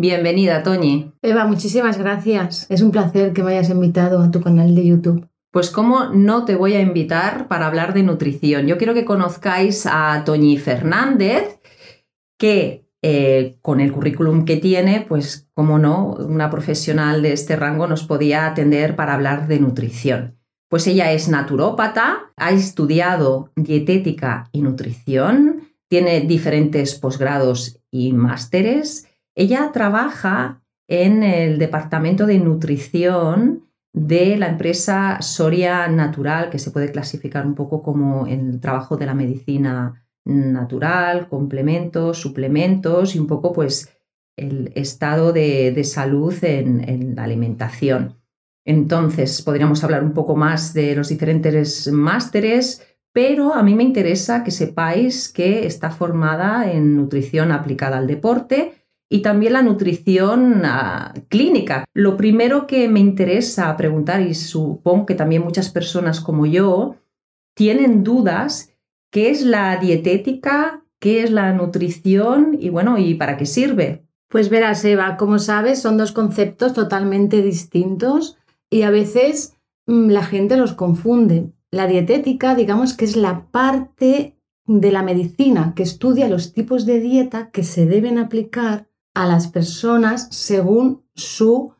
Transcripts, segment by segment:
Bienvenida, Toñi. Eva, muchísimas gracias. Es un placer que me hayas invitado a tu canal de YouTube. Pues cómo no te voy a invitar para hablar de nutrición. Yo quiero que conozcáis a Toñi Fernández, que eh, con el currículum que tiene, pues cómo no, una profesional de este rango nos podía atender para hablar de nutrición. Pues ella es naturópata, ha estudiado dietética y nutrición, tiene diferentes posgrados y másteres. Ella trabaja en el departamento de nutrición de la empresa Soria Natural, que se puede clasificar un poco como el trabajo de la medicina natural, complementos, suplementos y un poco pues el estado de, salud en la alimentación. Entonces, podríamos hablar un poco más de los diferentes másteres, pero a mí me interesa que sepáis que está formada en nutrición aplicada al deporte y también la nutrición ah, clínica. Lo primero que me interesa preguntar, y supongo que también muchas personas como yo tienen dudas, ¿qué es la dietética? ¿Qué es la nutrición? Y bueno, ¿y para qué sirve? Pues verás, Eva, como sabes, son dos conceptos totalmente distintos y a veces mm, la gente los confunde. La dietética, digamos que es la parte de la medicina que estudia los tipos de dieta que se deben aplicar a las personas según su,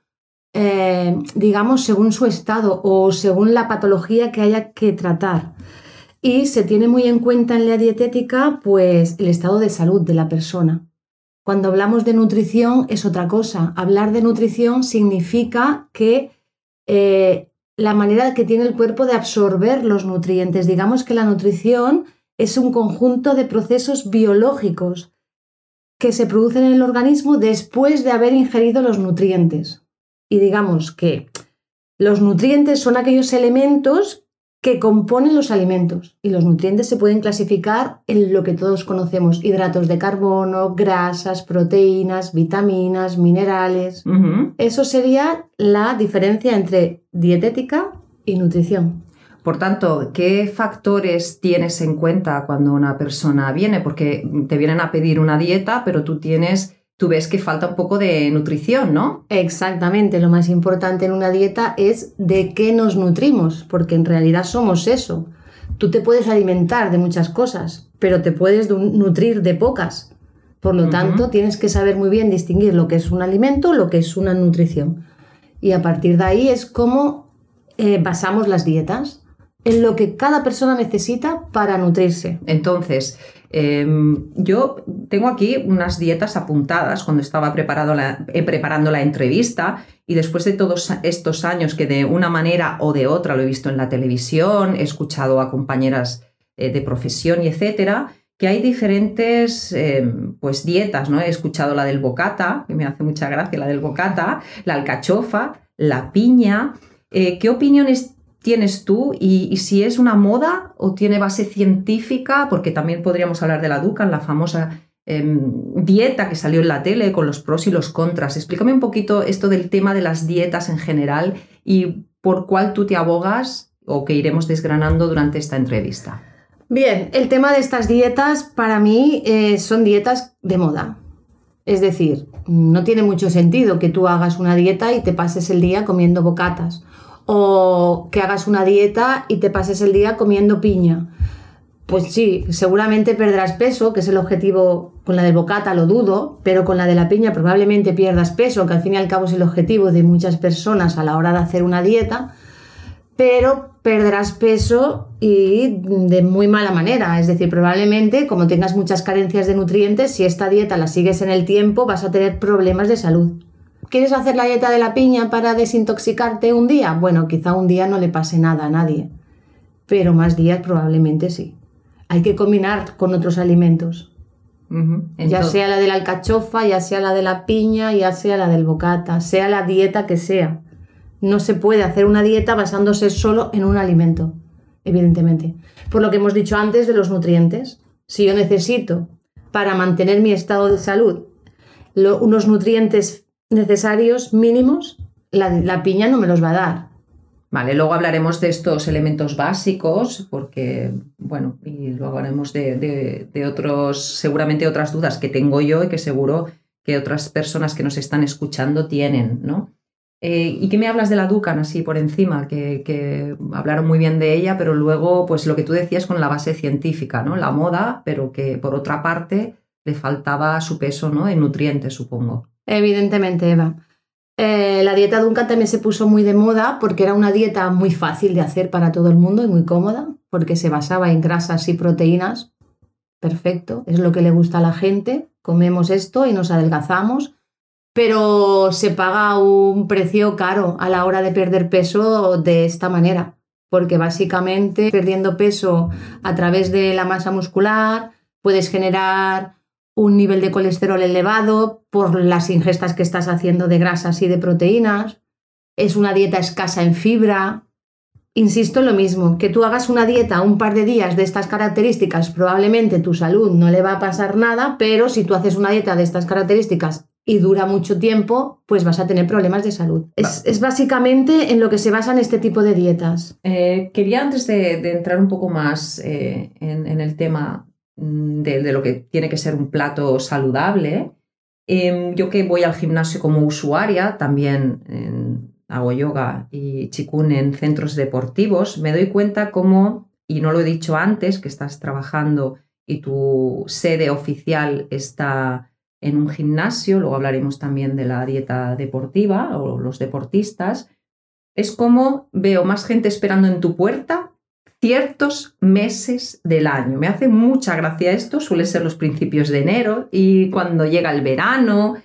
eh, digamos, según su estado o según la patología que haya que tratar. Y se tiene muy en cuenta en la dietética, pues, el estado de salud de la persona. Cuando hablamos de nutrición es otra cosa. Hablar de nutrición significa que eh, la manera que tiene el cuerpo de absorber los nutrientes. Digamos que la nutrición es un conjunto de procesos biológicos que se producen en el organismo después de haber ingerido los nutrientes. Y digamos que los nutrientes son aquellos elementos que componen los alimentos y los nutrientes se pueden clasificar en lo que todos conocemos, hidratos de carbono, grasas, proteínas, vitaminas, minerales. Eso sería la diferencia entre dietética y nutrición. Por tanto, ¿qué factores tienes en cuenta cuando una persona viene? Porque te vienen a pedir una dieta, pero tú tienes tú ves que falta un poco de nutrición, ¿no? Exactamente, lo más importante en una dieta es de qué nos nutrimos, porque en realidad somos eso. Tú te puedes alimentar de muchas cosas, pero te puedes nutrir de pocas. Por lo tanto, tienes que saber muy bien distinguir lo que es un alimento, lo que es una nutrición. Y a partir de ahí es como eh, basamos las dietas, en lo que cada persona necesita para nutrirse. Entonces, Em, yo tengo aquí unas dietas apuntadas cuando estaba eh, preparando la entrevista y después de todos estos años que de una manera o de otra lo he visto en la televisión, he escuchado a compañeras eh, de profesión y etcétera, que hay diferentes em, pues dietas, ¿no? He escuchado la del bocata, que me hace mucha gracia la del bocata, la alcachofa, la piña. Eh, ¿Qué opiniones tienes tú y, si es una moda o tiene base científica, porque también podríamos hablar de la Ducan, la famosa em, dieta que salió en la tele con los pros y los contras. Explícame un poquito esto del tema de las dietas en general y por cuál tú te abogas o que iremos desgranando durante esta entrevista. Bien, el tema de estas dietas para mí eh, son dietas de moda. Es decir, no tiene mucho sentido que tú hagas una dieta y te pases el día comiendo bocatas o que hagas una dieta y te pases el día comiendo piña. Pues sí, seguramente perderás peso, que es el objetivo con la del bocata, lo dudo, pero con la de la piña probablemente pierdas peso, que al fin y al cabo es el objetivo de muchas personas a la hora de hacer una dieta, pero perderás peso y de muy mala manera. Es decir, probablemente como tengas muchas carencias de nutrientes, si esta dieta la sigues en el tiempo, vas a tener problemas de salud. ¿Quieres hacer la dieta de la piña para desintoxicarte un día? Bueno, quizá un día no le pase nada a nadie, pero más días probablemente sí. Hay que combinar con otros alimentos. Ya sea la de la alcachofa, ya sea la de la piña, ya sea la del bocata, sea la dieta que sea. No se puede hacer una dieta basándose solo en un alimento, evidentemente. Por lo que hemos dicho antes de los nutrientes. Si yo necesito para mantener mi estado de salud unos nutrientes necesarios mínimos, la, piña no me los va a dar. Vale, luego hablaremos de estos elementos básicos, porque, bueno, y luego hablaremos de, otros, seguramente otras dudas que tengo yo y que seguro que otras personas que nos están escuchando tienen, ¿no? Eh, ¿Y qué me hablas de la Ducan así por encima? Que, hablaron muy bien de ella, pero luego, pues lo que tú decías con la base científica, ¿no? La moda, pero que por otra parte le faltaba su peso, ¿no? En nutrientes, supongo. Evidentemente, Eva. Eh, la dieta Duncan también se puso muy de moda porque era una dieta muy fácil de hacer para todo el mundo y muy cómoda, porque se basaba en grasas y proteínas. Perfecto, es lo que le gusta a la gente. Comemos esto y nos adelgazamos pero se paga un precio caro a la hora de perder peso de esta manera, porque básicamente perdiendo peso a través de la masa muscular puedes generar un nivel de colesterol elevado por las ingestas que estás haciendo de grasas y de proteínas. Es una dieta escasa en fibra. Insisto en lo mismo, que tú hagas una dieta un par de días de estas características, probablemente tu salud no le va a pasar nada, pero si tú haces una dieta de estas características y dura mucho tiempo, pues vas a tener problemas de salud. Es, básicamente en lo que se basan este tipo de dietas. Eh, quería antes de, entrar un poco más eh, en, el tema mm, de, lo que tiene que ser un plato saludable, em, yo que voy al gimnasio como usuaria, también hago yoga y chikun en centros deportivos, me doy cuenta cómo, y no lo he dicho antes, que estás trabajando y tu sede oficial está en un gimnasio, luego hablaremos también de la dieta deportiva o los deportistas, es como veo más gente esperando en tu puerta ciertos meses del año. Me hace mucha gracia esto, suele ser los principios de enero y cuando llega el verano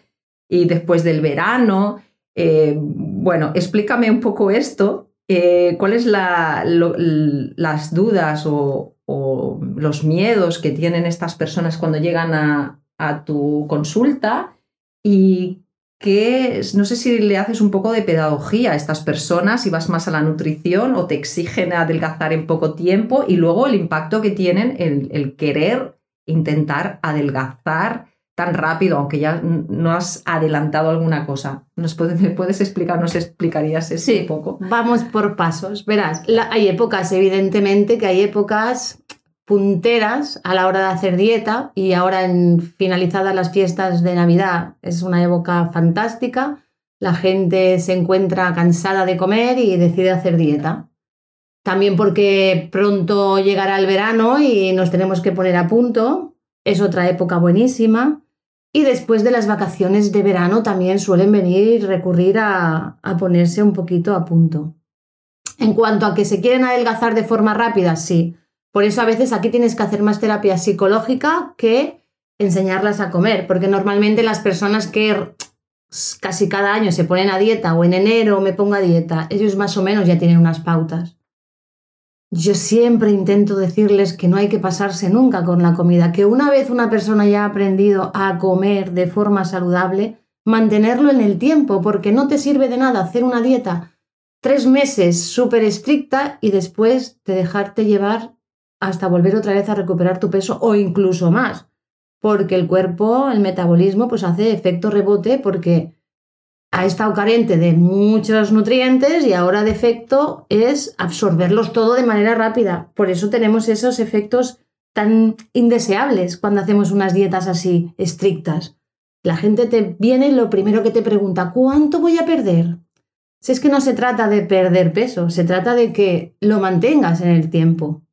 y después del verano. Eh, bueno, explícame un poco esto. Eh, ¿Cuáles la, las dudas o, los miedos que tienen estas personas cuando llegan a, a tu consulta y que no sé si le haces un poco de pedagogía a estas personas y vas más a la nutrición o te exigen adelgazar en poco tiempo y luego el impacto que tienen el, el querer intentar adelgazar tan rápido, aunque ya no has adelantado alguna cosa. ¿Nos puedes, ¿Me puedes explicar, nos explicarías eso un poco? Vamos por pasos. Verás, hay épocas, evidentemente, que hay épocas punteras a la hora de hacer dieta y ahora en finalizadas las fiestas de Navidad es una época fantástica. La gente se encuentra cansada de comer y decide hacer dieta. También porque pronto llegará el verano y nos tenemos que poner a punto. Es otra época buenísima. Y después de las vacaciones de verano también suelen venir y recurrir a, a ponerse un poquito a punto. En cuanto a que se quieren adelgazar de forma rápida, sí por eso a veces aquí tienes que hacer más terapia psicológica que enseñarlas a comer, porque normalmente las personas que casi cada año se ponen a dieta o en enero me pongo a dieta, ellos más o menos ya tienen unas pautas. Yo siempre intento decirles que no hay que pasarse nunca con la comida, que una vez una persona ya ha aprendido a comer de forma saludable, mantenerlo en el tiempo, porque no te sirve de nada hacer una dieta tres meses súper estricta y después de dejarte llevar hasta volver otra vez a recuperar tu peso o incluso más, porque el cuerpo, el metabolismo, pues hace efecto rebote porque ha estado carente de muchos nutrientes y ahora de efecto es absorberlos todo de manera rápida. Por eso tenemos esos efectos tan indeseables cuando hacemos unas dietas así estrictas. La gente te viene y lo primero que te pregunta, ¿cuánto voy a perder? Si es que no se trata de perder peso, se trata de que lo mantengas en el tiempo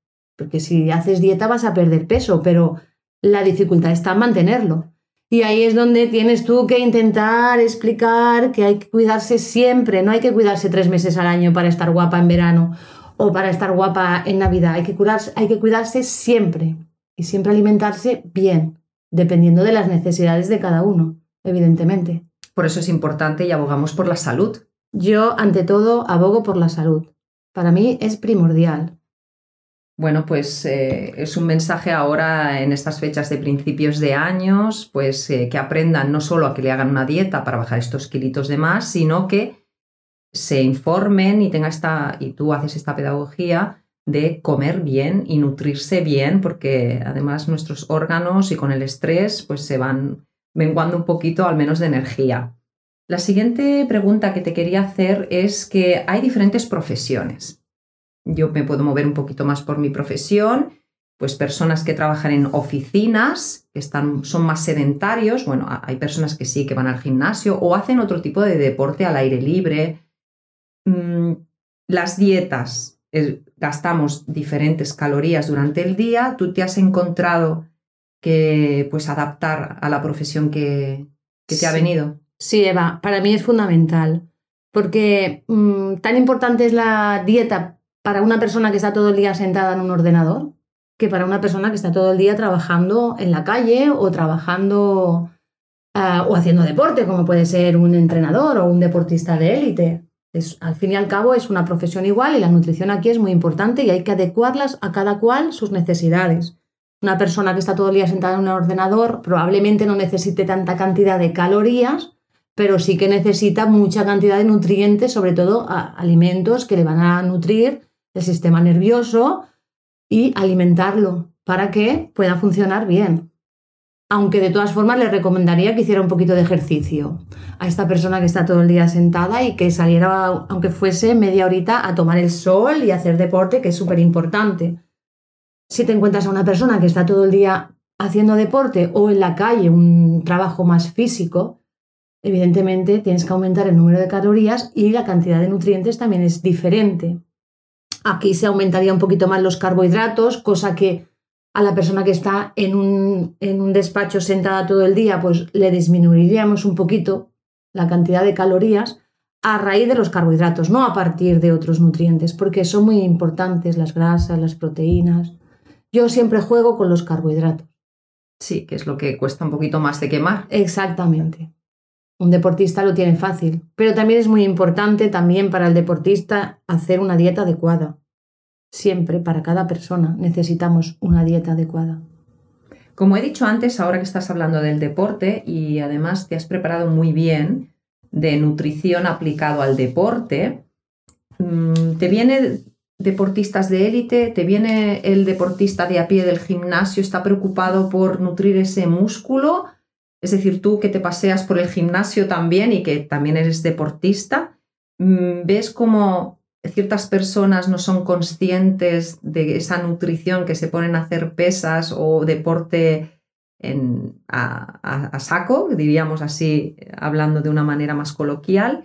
porque si haces dieta vas a perder peso, pero la dificultad está en mantenerlo. Y ahí es donde tienes tú que intentar explicar que hay que cuidarse siempre, no hay que cuidarse tres meses al año para estar guapa en verano o para estar guapa en Navidad, hay que, curarse, hay que cuidarse siempre y siempre alimentarse bien, dependiendo de las necesidades de cada uno, evidentemente. Por eso es importante y abogamos por la salud. Yo, ante todo, abogo por la salud. Para mí es primordial. Bueno, pues eh, es un mensaje ahora en estas fechas de principios de años, pues eh, que aprendan no solo a que le hagan una dieta para bajar estos kilitos de más, sino que se informen y tenga esta, y tú haces esta pedagogía de comer bien y nutrirse bien, porque además nuestros órganos y con el estrés pues se van menguando un poquito al menos de energía. La siguiente pregunta que te quería hacer es que hay diferentes profesiones yo me puedo mover un poquito más por mi profesión, pues personas que trabajan en oficinas, que están, son más sedentarios, bueno, hay personas que sí, que van al gimnasio o hacen otro tipo de deporte al aire libre. Mm, las dietas, gastamos diferentes calorías durante el día, tú te has encontrado que pues adaptar a la profesión que, te ha venido. Sí, Eva, para mí es fundamental, porque mm, tan importante es la dieta para una persona que está todo el día sentada en un ordenador, que para una persona que está todo el día trabajando en la calle o trabajando ah, o haciendo deporte, como puede ser un entrenador o un deportista de élite. al fin y al cabo es una profesión igual y la nutrición aquí es muy importante y hay que adecuarlas a cada cual sus necesidades. Una persona que está todo el día sentada en un ordenador probablemente no necesite tanta cantidad de calorías, pero sí que necesita mucha cantidad de nutrientes, sobre todo alimentos que le van a nutrir el sistema nervioso, y alimentarlo para que pueda funcionar bien. Aunque de todas formas le recomendaría que hiciera un poquito de ejercicio a esta persona que está todo el día sentada y que saliera, aunque fuese media horita, a tomar el sol y hacer deporte, que es súper importante. Si te encuentras a una persona que está todo el día haciendo deporte o en la calle, un trabajo más físico, evidentemente tienes que aumentar el número de calorías y la cantidad de nutrientes también es diferente. Aquí se aumentaría un poquito más los carbohidratos, cosa que a la persona que está en un, en un despacho sentada todo el día, pues le disminuiríamos un poquito la cantidad de calorías a raíz de los carbohidratos, no a partir de otros nutrientes, porque son muy importantes las grasas, las proteínas. Yo siempre juego con los carbohidratos. Sí, que es lo que cuesta un poquito más de quemar. Exactamente. Un deportista lo tiene fácil, pero también es muy importante también para el deportista hacer una dieta adecuada. Siempre, para cada persona, necesitamos una dieta adecuada. Como he dicho antes, ahora que estás hablando del deporte y además te has preparado muy bien de nutrición aplicado al deporte, mm, ¿te viene deportistas de élite? ¿Te viene el deportista de a pie del gimnasio? ¿Está preocupado por nutrir ese músculo? Es decir, tú que te paseas por el gimnasio también y que también eres deportista, mm, ¿ves cómo ciertas personas no son conscientes de esa nutrición que se ponen a hacer pesas o deporte a, saco, diríamos así, hablando de una manera más coloquial?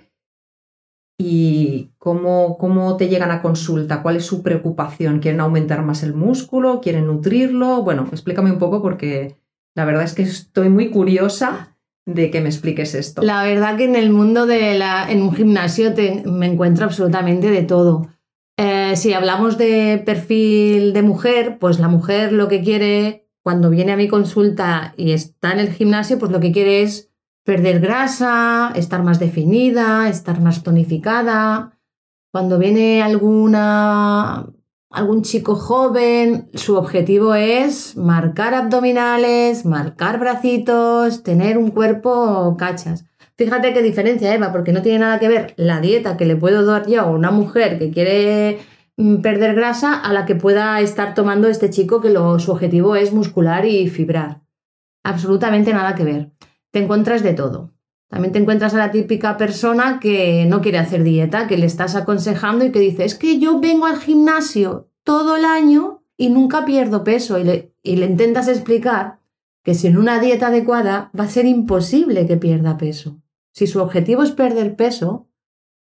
¿Y cómo, cómo te llegan a consulta? ¿Cuál es su preocupación? ¿Quieren aumentar más el músculo? ¿Quieren nutrirlo? Bueno, explícame un poco porque la verdad es que estoy muy curiosa de que me expliques esto. La verdad que en el mundo de la, en un gimnasio me encuentro absolutamente de todo. Eh, si hablamos de perfil de mujer, pues la mujer lo que quiere cuando viene a mi consulta y está en el gimnasio, pues lo que quiere es perder grasa, estar más definida, estar más tonificada. Cuando viene alguna algún chico joven, su objetivo es marcar abdominales, marcar bracitos, tener un cuerpo cachas. Fíjate qué diferencia, Eva, porque no tiene nada que ver la dieta que le puedo dar yo a una mujer que quiere mm, perder grasa a la que pueda estar tomando este chico que su objetivo es muscular y fibrar. Absolutamente nada que ver. Te encuentras de todo. También te encuentras a la típica persona que no quiere hacer dieta, que le estás aconsejando y que dice, es que yo vengo al gimnasio todo el año y nunca pierdo peso. Y le, y le intentas explicar que sin una dieta adecuada va a ser imposible que pierda peso. Si su objetivo es perder peso,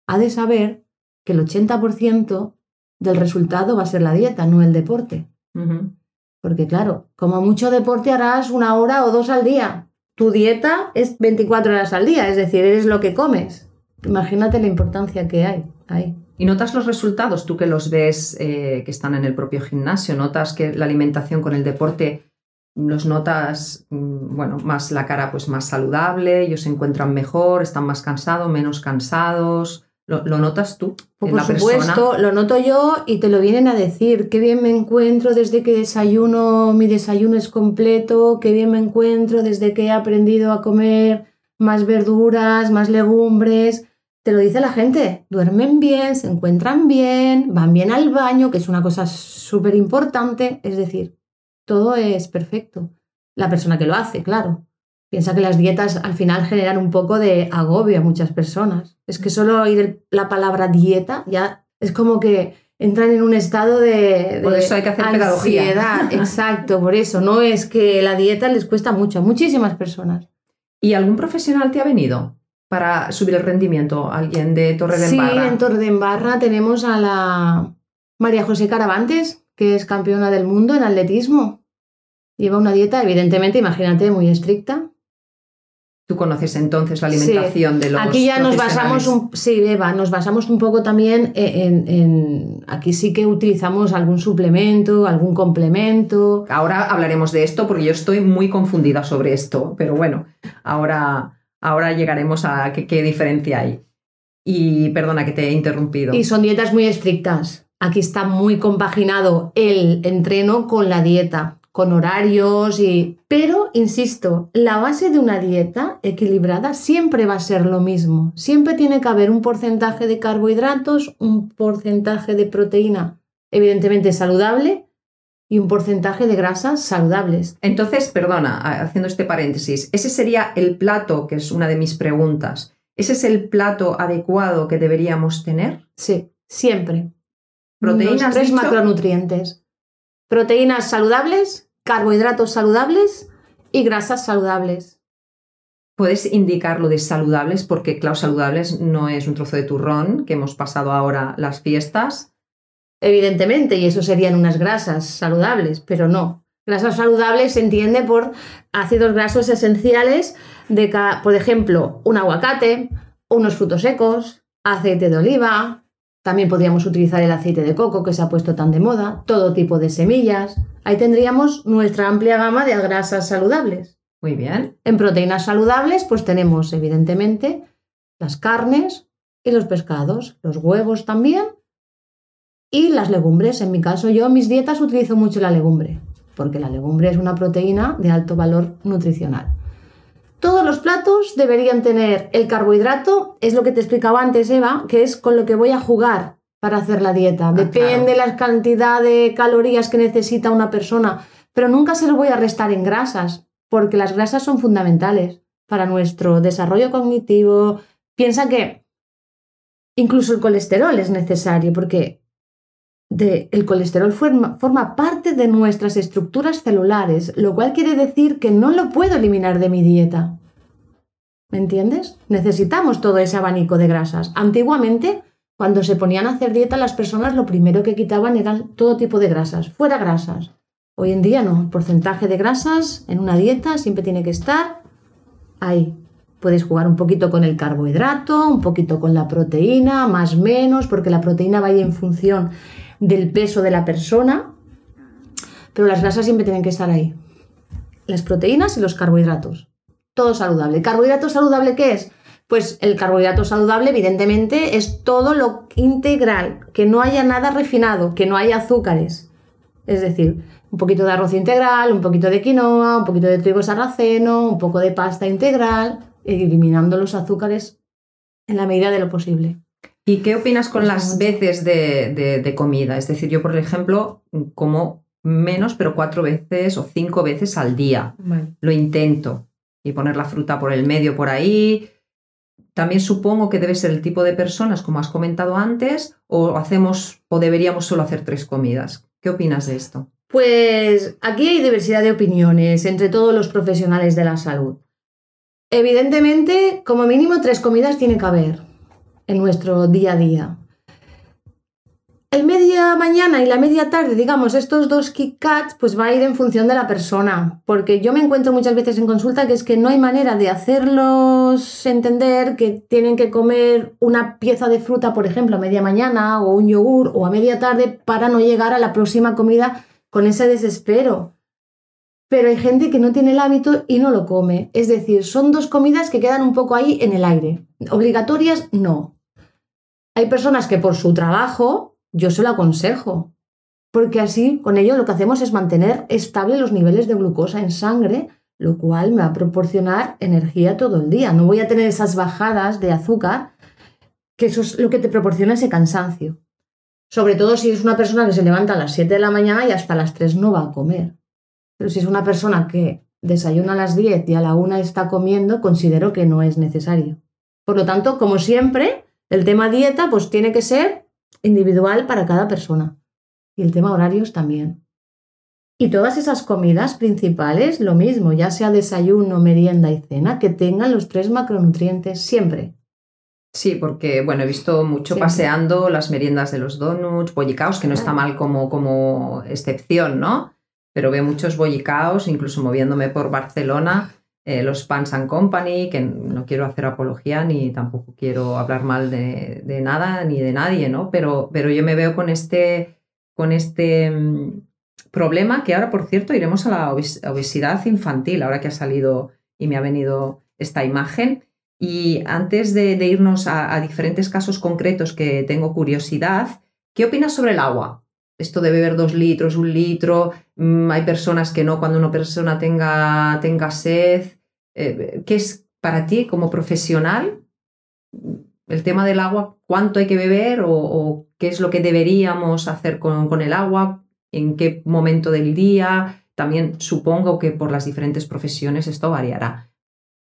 ha de saber que el 80% del resultado va a ser la dieta, no el deporte. Porque claro, como mucho deporte harás una hora o dos al día, tu dieta es 24 horas al día, es decir, eres lo que comes. Imagínate la importancia que hay ahí. ¿Y notas los resultados, tú que los ves eh, que están en el propio gimnasio? ¿Notas que la alimentación con el deporte los notas, mm, bueno, más la cara pues más saludable, ellos se encuentran mejor, están más cansados, menos cansados? ¿Lo, notas tú? por supuesto, lo noto yo y te lo vienen a decir. Qué bien me encuentro desde que desayuno, mi desayuno es completo, qué bien me encuentro desde que he aprendido a comer más verduras, más legumbres. Te lo dice la gente. Duermen bien, se encuentran bien, van bien al baño, que es una cosa súper importante. Es decir, todo es perfecto. La persona que lo hace, claro. Piensa que las dietas al final generan un poco de agobio a muchas personas. Es que solo oír la palabra dieta ya es como que entran en un estado de, por eso hay que hacer ansiedad. Exacto, por eso. No es que la dieta les cuesta mucho a muchísimas personas. ¿Y algún profesional te ha venido para subir el rendimiento? ¿Alguien de Torre de Embarra? Sí, en Torre de Embarra tenemos a la María José Caravantes, que es campeona del mundo en atletismo. Lleva una dieta, evidentemente, imagínate, muy estricta. Tú conoces entonces la alimentación de los Aquí ya nos basamos un, sí, Eva, nos basamos un poco también en, aquí sí que utilizamos algún suplemento, algún complemento. Ahora hablaremos de esto porque yo estoy muy confundida sobre esto, pero bueno, ahora, ahora llegaremos a qué diferencia hay. Y perdona que te he interrumpido. Y son dietas muy estrictas. Aquí está muy compaginado el entreno con la dieta con horarios y... Pero, insisto, la base de una dieta equilibrada siempre va a ser lo mismo. Siempre tiene que haber un porcentaje de carbohidratos, un porcentaje de proteína, evidentemente saludable, y un porcentaje de grasas saludables. Entonces, perdona, haciendo este paréntesis, ese sería el plato, que es una de mis preguntas. ¿Ese es el plato adecuado que deberíamos tener? Sí, siempre. Proteínas, tres macronutrientes proteínas saludables, carbohidratos saludables y grasas saludables. ¿Puedes indicar lo de saludables? Porque, claro, saludables no es un trozo de turrón que hemos pasado ahora las fiestas. Evidentemente, y eso serían unas grasas saludables, pero no. Grasas saludables se entiende por ácidos grasos esenciales de, por ejemplo, un aguacate, unos frutos secos, aceite de oliva, también podríamos utilizar el aceite de coco que se ha puesto tan de moda, todo tipo de semillas. Ahí tendríamos nuestra amplia gama de grasas saludables. Muy bien. En proteínas saludables, pues tenemos evidentemente las carnes y los pescados, los huevos también y las legumbres. En mi caso, yo en mis dietas utilizo mucho la legumbre, porque la legumbre es una proteína de alto valor nutricional. Todos los platos deberían tener el carbohidrato, es lo que te explicaba antes, Eva, que es con lo que voy a jugar para hacer la dieta. Ah, Depende la cantidad de calorías que necesita una persona, pero nunca se lo voy a restar en grasas, porque las grasas son fundamentales para nuestro desarrollo cognitivo. Piensa que incluso el colesterol es necesario, porque el colesterol forma, parte de nuestras estructuras celulares, lo cual quiere decir que no lo puedo eliminar de mi dieta. ¿Me entiendes? Necesitamos todo ese abanico de grasas. Antiguamente, cuando se ponían a hacer dieta, las personas lo primero que quitaban eran todo tipo de grasas, fuera grasas. Hoy en día no, el porcentaje de grasas en una dieta siempre tiene que estar ahí. Puedes jugar un poquito con el carbohidrato, un poquito con la proteína, más menos, porque la proteína va a ir en función del peso de la persona, pero las grasas siempre tienen que estar ahí. Las proteínas y los carbohidratos. Todo saludable. ¿Carbohidrato saludable qué es? Pues el carbohidrato saludable, evidentemente, es todo lo integral, que no haya nada refinado, que no haya azúcares. Es decir, un poquito de arroz integral, un poquito de quinoa, un poquito de trigo sarraceno, un poco de pasta integral, eliminando los azúcares en la medida de lo posible. ¿Y qué opinas con las veces de, comida? Es decir, yo, por ejemplo, como menos, pero cuatro veces o cinco veces al día. Lo intento. Y poner la fruta por el medio por ahí. También supongo que debe ser el tipo de personas, como has comentado antes, o hacemos o deberíamos solo hacer tres comidas. ¿Qué opinas de esto? Pues aquí hay diversidad de opiniones entre todos los profesionales de la salud. Evidentemente, como mínimo tres comidas tiene que haber en nuestro día a día. El media mañana y la media tarde, digamos, estos dos Kit Kats, pues va a ir en función de la persona, porque yo me encuentro muchas veces en consulta que es que no hay manera de hacerlos entender que tienen que comer una pieza de fruta, por ejemplo, a media mañana o un yogur o a media tarde para no llegar a la próxima comida con ese desespero. Pero hay gente que no tiene el hábito y no lo come. Es decir, son dos comidas que quedan un poco ahí en el aire. Obligatorias, no. Hay personas que por su trabajo yo se lo aconsejo, porque así con ello lo que hacemos es mantener estable los niveles de glucosa en sangre, lo cual me va a proporcionar energía todo el día. No voy a tener esas bajadas de azúcar, que eso es lo que te proporciona ese cansancio. Sobre todo si es una persona que se levanta a las 7 de la mañana y hasta las 3 no va a comer. Pero si es una persona que desayuna a las 10 y a la 1 está comiendo, considero que no es necesario. Por lo tanto, como siempre, el tema dieta pues tiene que ser individual para cada persona. Y el tema horarios también. Y todas esas comidas principales, lo mismo, ya sea desayuno, merienda y cena, que tengan los tres macronutrientes siempre. Sí, porque bueno, he visto mucho paseando las meriendas de los donuts, bollicaos, que no está mal como, como excepción, ¿no? Pero veo muchos bollicaos, incluso moviéndome por Barcelona, eh, los Pans and Company, que no quiero hacer apología ni tampoco quiero hablar mal de, nada ni de nadie, ¿no? Pero, pero yo me veo con este, con este mm, problema que ahora, por cierto, iremos a la obesidad infantil, ahora que ha salido y me ha venido esta imagen. Y antes de, irnos a, diferentes casos concretos que tengo curiosidad, ¿qué opinas sobre el agua? Esto de beber dos litros, un litro, mm, hay personas que no cuando una persona tenga, tenga sed. Eh, ¿Qué es para ti como profesional el tema del agua? ¿Cuánto hay que beber o, qué es lo que deberíamos hacer con, con el agua? ¿En qué momento del día? También supongo que por las diferentes profesiones esto variará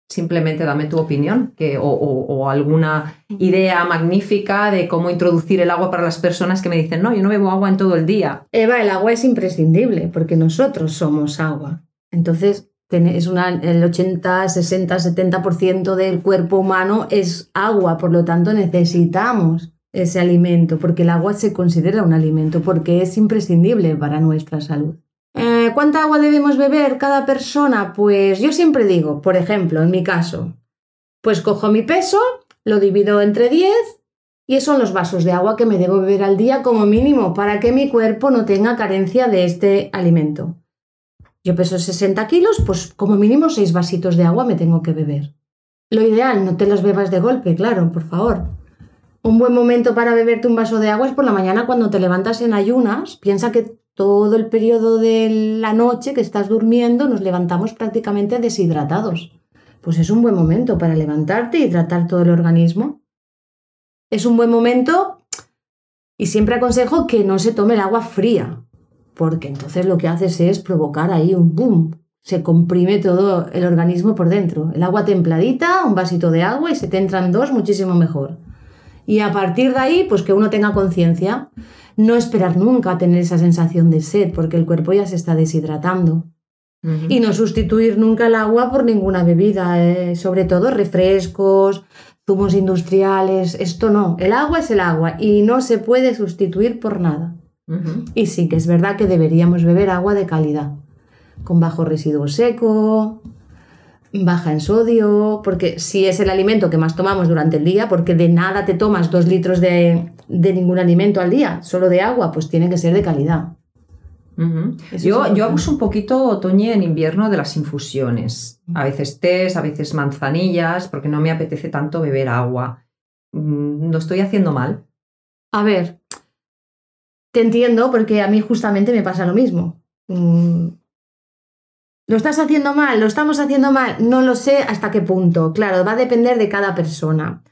simplemente dame tu opinión que, o, alguna idea magnífica de cómo introducir el agua para las personas que me dicen, no, yo no bebo agua en todo el día. Eva, el agua es imprescindible porque nosotros somos agua. Entonces, es el 80, 60, 70% del cuerpo humano es agua, por lo tanto necesitamos ese alimento, porque el agua se considera un alimento, porque es imprescindible para nuestra salud. Eh, ¿Cuánta agua debemos beber cada persona? Pues yo siempre digo, por ejemplo, en mi caso, pues cojo mi peso, lo divido entre 10 y esos son los vasos de agua que me debo beber al día como mínimo para que mi cuerpo no tenga carencia de este alimento. Yo peso 60 kilos, pues como mínimo 6 vasitos de agua me tengo que beber. Lo ideal, no te los bebas de golpe, claro, por favor. Un buen momento para beberte un vaso de agua es por la mañana cuando te levantas en ayunas. Piensa que todo el periodo de la noche que estás durmiendo nos levantamos prácticamente deshidratados. Pues es un buen momento para levantarte y hidratar todo el organismo. Es un buen momento y siempre aconsejo que no se tome el agua fría, porque entonces lo que haces es provocar ahí un boom. Se comprime todo el organismo por dentro. El agua templadita, un vasito de agua y se te entran dos muchísimo mejor. Y a partir de ahí, pues que uno tenga conciencia no esperar nunca a tener esa sensación de sed, porque el cuerpo ya se está deshidratando. Y no sustituir nunca el agua por ninguna bebida, eh, sobre todo refrescos, zumos industriales, esto no, el agua es el agua y no se puede sustituir por nada. Y sí que es verdad que deberíamos beber agua de calidad, con bajo residuo seco, baja en sodio, porque si es el alimento que más tomamos durante el día, porque de nada te tomas dos litros de, ningún alimento al día, solo de agua, pues tiene que ser de calidad. Yo, yo abuso un poquito, Toñi, en invierno de las infusiones. A veces tés, a veces manzanillas, porque no me apetece tanto beber agua. Mm, ¿No estoy haciendo mal? A ver, te entiendo porque a mí justamente me pasa lo mismo. Mm, ¿Lo estás haciendo mal? ¿Lo estamos haciendo mal? No lo sé hasta qué punto. Claro, va a depender de cada persona.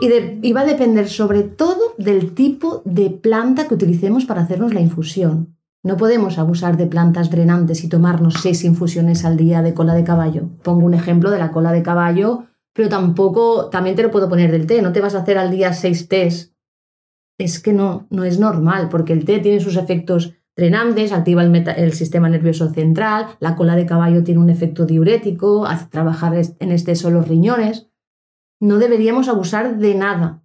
Y, va a depender sobre todo del tipo de planta que utilicemos para hacernos la infusión. No podemos abusar de plantas drenantes y tomarnos seis infusiones al día de cola de caballo. Pongo un ejemplo de la cola de caballo, pero tampoco, también te lo puedo poner del té. No te vas a hacer al día seis tés. Es que no, no es normal, porque el té tiene sus efectos drenantes, activa el, sistema nervioso central, la cola de caballo tiene un efecto diurético, hace trabajar en exceso los riñones. No deberíamos abusar de nada.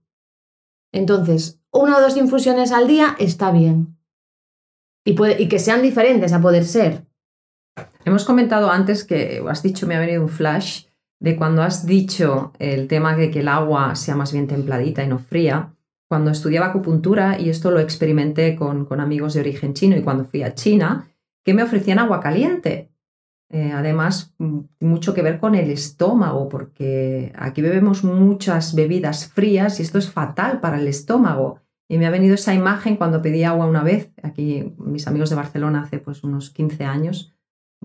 Entonces, una o dos infusiones al día está bien. Y, y que sean diferentes a poder ser. Hemos comentado antes que, has dicho, me ha venido un flash, de cuando has dicho el tema de que el agua sea más bien templadita y no fría cuando estudiaba acupuntura, y esto lo experimenté con, amigos de origen chino y cuando fui a China, que me ofrecían agua caliente. Eh, además, mm, mucho que ver con el estómago, porque aquí bebemos muchas bebidas frías y esto es fatal para el estómago. Y me ha venido esa imagen cuando pedí agua una vez, aquí mis amigos de Barcelona hace pues unos 15 años,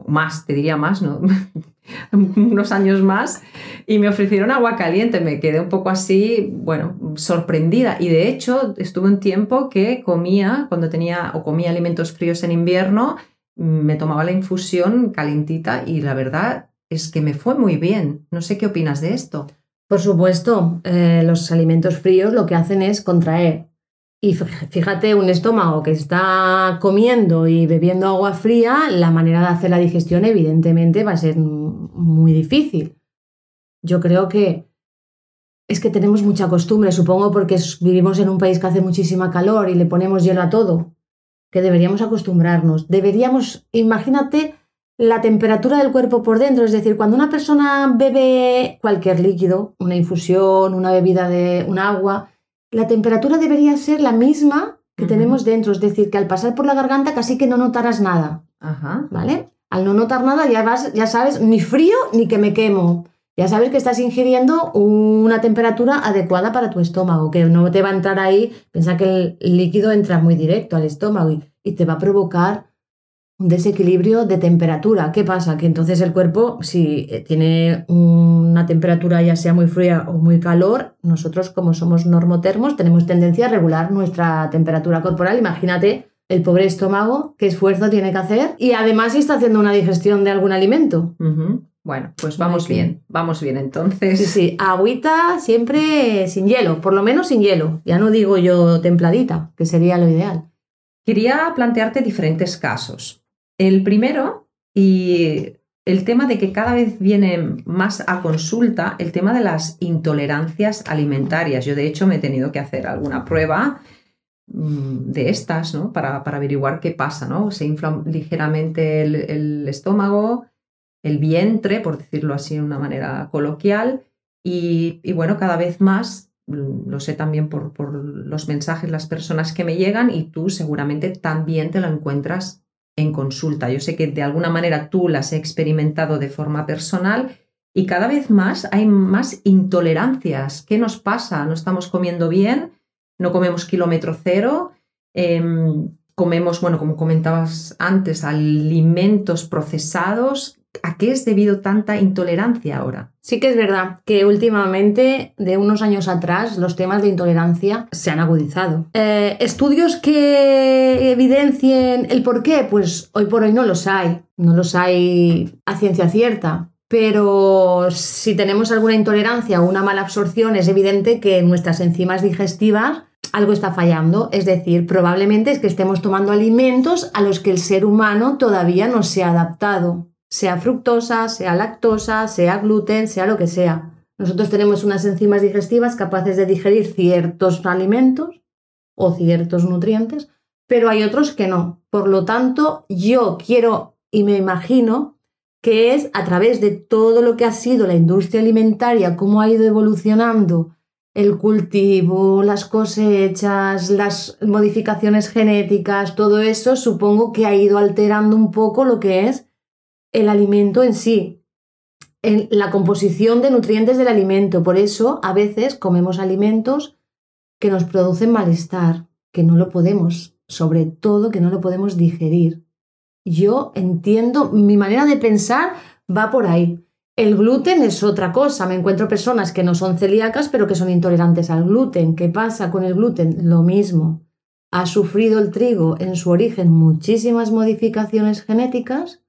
más, te diría más, ¿no? unos años más, y me ofrecieron agua caliente. Me quedé un poco así, bueno, sorprendida. Y de hecho, estuve un tiempo que comía, cuando tenía o comía alimentos fríos en invierno, me tomaba la infusión calentita y la verdad es que me fue muy bien. No sé qué opinas de esto. Por supuesto, eh, los alimentos fríos lo que hacen es contraer Y fíjate, un estómago que está comiendo y bebiendo agua fría, la manera de hacer la digestión evidentemente va a ser muy difícil. Yo creo que es que tenemos mucha costumbre, supongo porque vivimos en un país que hace muchísima calor y le ponemos hielo a todo, que deberíamos acostumbrarnos. Deberíamos, imagínate la temperatura del cuerpo por dentro, es decir, cuando una persona bebe cualquier líquido, una infusión, una bebida de un agua, la temperatura debería ser la misma que tenemos dentro, es decir, que al pasar por la garganta casi que no notarás nada. Ajá. ¿Vale? Al no notar nada ya vas, ya sabes, ni frío ni que me quemo. Ya sabes que estás ingiriendo una temperatura adecuada para tu estómago, que no te va a entrar ahí, piensa que el líquido entra muy directo al estómago y te va a provocar un desequilibrio de temperatura. ¿Qué pasa? Que entonces el cuerpo, si eh, tiene una temperatura ya sea muy fría o muy calor, nosotros como somos normotermos tenemos tendencia a regular nuestra temperatura corporal. Imagínate el pobre estómago, qué esfuerzo tiene que hacer y además si está haciendo una digestión de algún alimento. Bueno, pues vamos bien, vamos bien entonces. Sí, sí, agüita siempre sin hielo, por lo menos sin hielo. Ya no digo yo templadita, que sería lo ideal. Quería plantearte diferentes casos. El primero, y el tema de que cada vez viene más a consulta, el tema de las intolerancias alimentarias. Yo de hecho me he tenido que hacer alguna prueba mm, de estas, ¿no? Para, averiguar qué pasa, ¿no? Se infla ligeramente el, estómago, el vientre, por decirlo así de una manera coloquial, y, bueno, cada vez más, mm, lo sé también por, por los mensajes, las personas que me llegan, y tú seguramente también te lo encuentras en consulta. Yo sé que de alguna manera tú las has experimentado de forma personal y cada vez más hay más intolerancias. ¿Qué nos pasa? ¿No estamos comiendo bien? ¿No comemos kilómetro cero? Em, comemos, bueno, como comentabas antes, alimentos procesados. ¿A qué es debido tanta intolerancia ahora? Sí que es verdad que últimamente, de unos años atrás, los temas de intolerancia se han agudizado. Eh, estudios que evidencien el por qué, pues hoy por hoy no los hay. No los hay a ciencia cierta. Pero si tenemos alguna intolerancia o una mala absorción, es evidente que nuestras enzimas digestivas algo está fallando. Es decir, probablemente es que estemos tomando alimentos a los que el ser humano todavía no se ha adaptado sea fructosa, sea lactosa, sea gluten, sea lo que sea. Nosotros tenemos unas enzimas digestivas capaces de digerir ciertos alimentos o ciertos nutrientes, pero hay otros que no. Por lo tanto, yo quiero y me imagino que es a través de todo lo que ha sido la industria alimentaria, cómo ha ido evolucionando el cultivo, las cosechas, las modificaciones genéticas, todo eso supongo que ha ido alterando un poco lo que es el alimento en sí, en la composición de nutrientes del alimento. Por eso a veces comemos alimentos que nos producen malestar, que no lo podemos, sobre todo que no lo podemos digerir. Yo entiendo, mi manera de pensar va por ahí. El gluten es otra cosa. Me encuentro personas que no son celíacas, pero que son intolerantes al gluten. ¿Qué pasa con el gluten? Lo mismo. Ha sufrido el trigo en su origen muchísimas modificaciones genéticas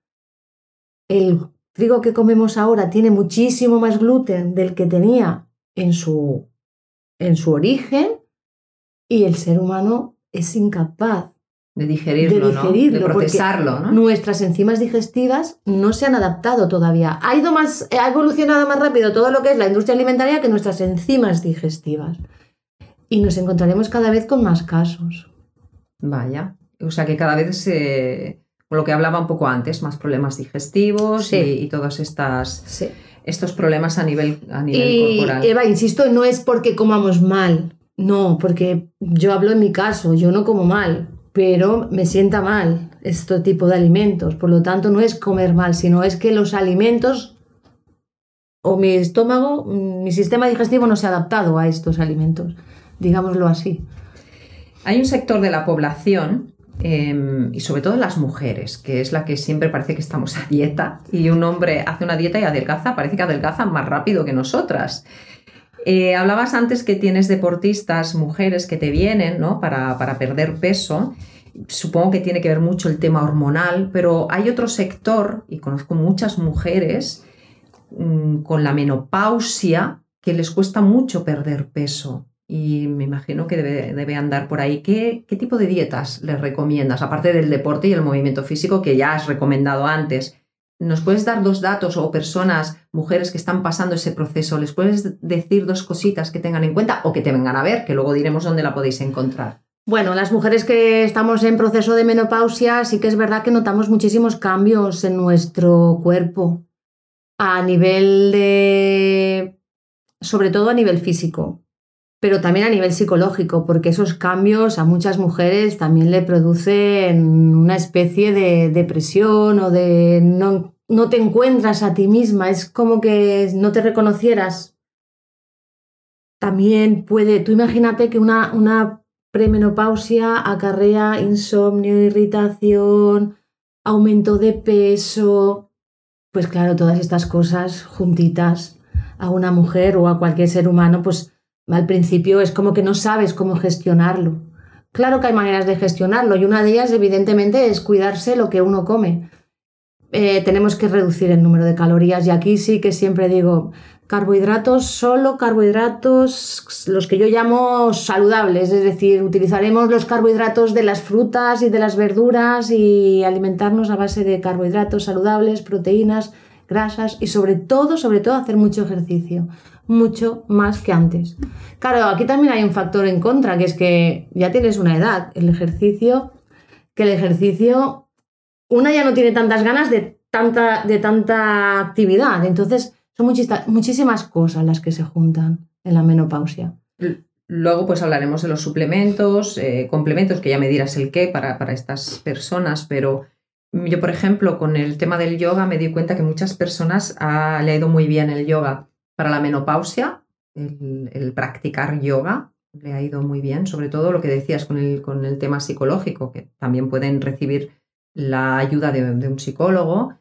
el trigo que comemos ahora tiene muchísimo más gluten del que tenía en su, en su origen y el ser humano es incapaz de digerirlo, de, procesarlo. Nuestras enzimas digestivas no se han adaptado todavía. Ha, ido más, ha evolucionado más rápido todo lo que es la industria alimentaria que nuestras enzimas digestivas. Y nos encontraremos cada vez con más casos. Vaya. O sea que cada vez se, lo que hablaba un poco antes, más problemas digestivos y, todos estas, estos problemas a nivel, a nivel corporal. Eva, insisto, no es porque comamos mal, no, porque yo hablo en mi caso, yo no como mal, pero me sienta mal este tipo de alimentos. Por lo tanto, no es comer mal, sino es que los alimentos o mi estómago, mi sistema digestivo no se ha adaptado a estos alimentos, digámoslo así. Hay un sector de la población Em, y sobre todo las mujeres, que es la que siempre parece que estamos a dieta y un hombre hace una dieta y adelgaza, parece que adelgaza más rápido que nosotras. Eh, hablabas antes que tienes deportistas, mujeres que te vienen ¿no? para, para perder peso. Supongo que tiene que ver mucho el tema hormonal, pero hay otro sector, y conozco muchas mujeres mm, con la menopausia, que les cuesta mucho perder peso y me imagino que debe, andar por ahí. ¿Qué, ¿Qué, tipo de dietas les recomiendas? Aparte del deporte y el movimiento físico que ya has recomendado antes. ¿Nos puedes dar dos datos o personas, mujeres que están pasando ese proceso? ¿Les puedes decir dos cositas que tengan en cuenta o que te vengan a ver, que luego diremos dónde la podéis encontrar? Bueno, las mujeres que estamos en proceso de menopausia sí que es verdad que notamos muchísimos cambios en nuestro cuerpo a nivel de, sobre todo a nivel físico, pero también a nivel psicológico, porque esos cambios a muchas mujeres también le producen una especie de depresión o de no, no te encuentras a ti misma, es como que no te reconocieras. También puede, tú imagínate que una, una premenopausia acarrea insomnio, irritación, aumento de peso. Pues claro, todas estas cosas juntitas a una mujer o a cualquier ser humano, pues al principio es como que no sabes cómo gestionarlo. Claro que hay maneras de gestionarlo y una de ellas evidentemente es cuidarse lo que uno come. Eh, tenemos que reducir el número de calorías y aquí sí que siempre digo, Carbohidratos, solo carbohidratos, los que yo llamo saludables, es decir, utilizaremos los carbohidratos de las frutas y de las verduras y alimentarnos a base de carbohidratos saludables, proteínas, grasas y sobre todo, sobre todo hacer mucho ejercicio, mucho más que antes. Claro, aquí también hay un factor en contra, que es que ya tienes una edad, el ejercicio, que el ejercicio, una ya no tiene tantas ganas de tanta, de tanta actividad, entonces son muchísimas cosas las que se juntan en la menopausia. Luego pues hablaremos de los suplementos, eh, complementos, que ya me dirás el qué para, para estas personas, pero yo, por ejemplo, con el tema del yoga me di cuenta que muchas personas ha, le ha ido muy bien el yoga para la menopausia, el, practicar yoga le ha ido muy bien, sobre todo lo que decías con el, con el tema psicológico, que también pueden recibir la ayuda de, un psicólogo,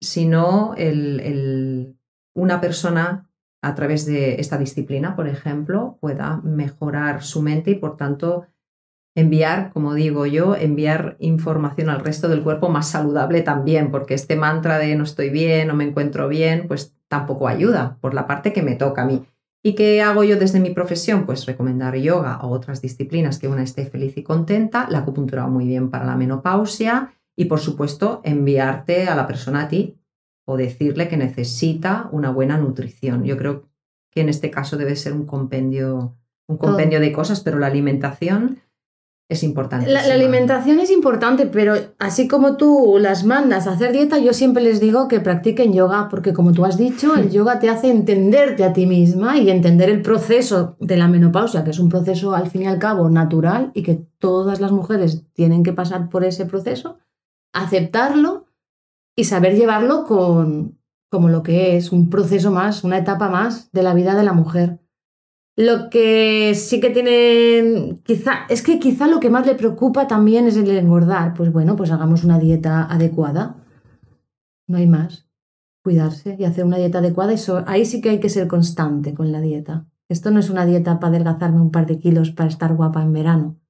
sino el, una persona a través de esta disciplina, por ejemplo, pueda mejorar su mente y por tanto enviar, como digo yo, enviar información al resto del cuerpo más saludable también, porque este mantra de no estoy bien, no me encuentro bien, pues tampoco ayuda por la parte que me toca a mí. ¿Y qué hago yo desde mi profesión? Pues recomendar yoga o otras disciplinas que una esté feliz y contenta, la acupuntura muy bien para la menopausia y por supuesto enviarte a la persona a ti o decirle que necesita una buena nutrición. Yo creo que en este caso debe ser un compendio, un compendio de cosas, pero la alimentación es importante. La, alimentación es importante, pero así como tú las mandas a hacer dieta, yo siempre les digo que practiquen yoga, porque como tú has dicho, el yoga te hace entenderte a ti misma y entender el proceso de la menopausia, que es un proceso al fin y al cabo natural y que todas las mujeres tienen que pasar por ese proceso, aceptarlo y saber llevarlo con como lo que es un proceso más, una etapa más de la vida de la mujer. Lo que sí que tienen, quizá, es que quizá lo que más le preocupa también es el engordar. Pues bueno, pues hagamos una dieta adecuada. No hay más. Cuidarse y hacer una dieta adecuada. Y ahí sí que hay que ser constante con la dieta. Esto no es una dieta para adelgazarme un par de kilos para estar guapa en verano.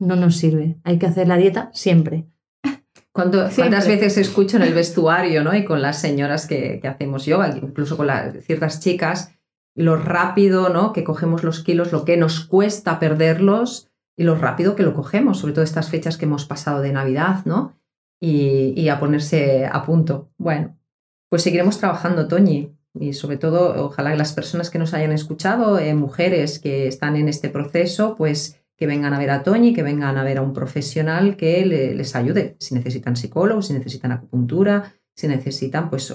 No nos sirve. Hay que hacer la dieta siempre. ¿Cuántas veces escucho en el vestuario ¿no? y con las señoras que, hacemos yoga, incluso con ciertas chicas, lo rápido ¿no? que cogemos los kilos, lo que nos cuesta perderlos y lo rápido que lo cogemos, sobre todo estas fechas que hemos pasado de Navidad, ¿no? Y, a ponerse a punto. Bueno, pues seguiremos trabajando, Toñi, y sobre todo, ojalá que las personas que nos hayan escuchado, eh, mujeres que están en este proceso, pues que vengan a ver a Toñi, que vengan a ver a un profesional que les ayude, si necesitan psicólogos, si necesitan acupuntura, si necesitan, pues,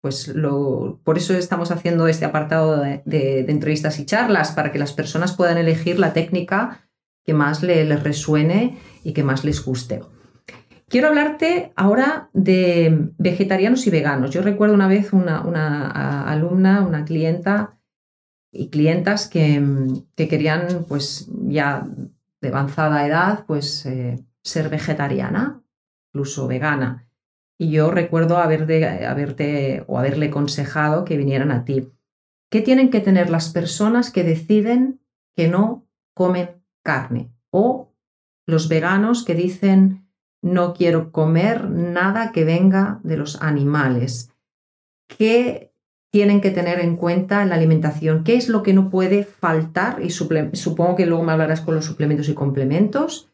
pues lo, por eso estamos haciendo este apartado de, entrevistas y charlas, para que las personas puedan elegir la técnica que más les resuene y que más les guste. Quiero hablarte ahora de vegetarianos y veganos. Yo recuerdo una vez una, alumna, una clienta, y clientas que, querían, pues ya de avanzada edad, pues eh, ser vegetariana, incluso vegana. Y yo recuerdo haberte o haberle aconsejado que vinieran a ti. ¿Qué tienen que tener las personas que deciden que no comen carne? O los veganos que dicen no quiero comer nada que venga de los animales. ¿Qué tienen que tener en cuenta en la alimentación? ¿Qué es lo que no puede faltar? Y supongo que luego me hablarás con los suplementos y complementos.